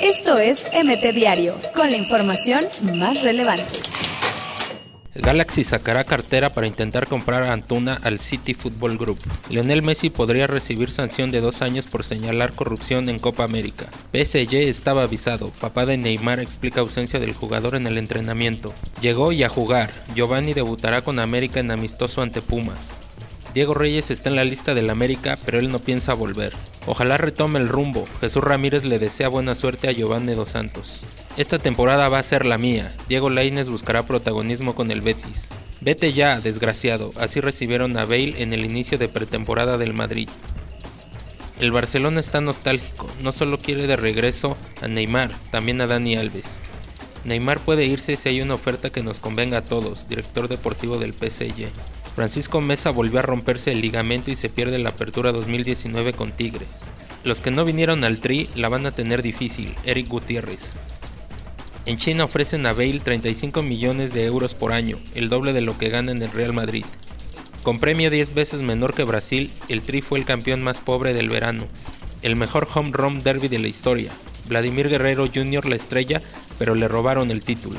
Esto es MT Diario, con la información más relevante. Galaxy sacará cartera para intentar comprar a Antuna al City Football Group. Lionel Messi podría recibir sanción de dos años por señalar corrupción en Copa América. PSG estaba avisado. Papá de Neymar explica ausencia del jugador en el entrenamiento. Llegó y a jugar. Giovanni debutará con América en amistoso ante Pumas. Diego Reyes está en la lista del América, pero él no piensa volver. Ojalá retome el rumbo. Jesús Ramírez le desea buena suerte a Giovanni Dos Santos. Esta temporada va a ser la mía. Diego Lainez buscará protagonismo con el Betis. Vete ya, desgraciado. Así recibieron a Bale en el inicio de pretemporada del Madrid. El Barcelona está nostálgico. No solo quiere de regreso a Neymar, también a Dani Alves. Neymar puede irse si hay una oferta que nos convenga a todos, director deportivo del PSG. Francisco Mesa volvió a romperse el ligamento y se pierde la apertura 2019 con Tigres. Los que no vinieron al Tri la van a tener difícil, Eric Gutiérrez. En China ofrecen a Bale 35 millones de euros por año, el doble de lo que gana en el Real Madrid. Con premio 10 veces menor que Brasil, el Tri fue el campeón más pobre del verano. El mejor home run derby de la historia. Vladimir Guerrero Jr. la estrella, pero le robaron el título.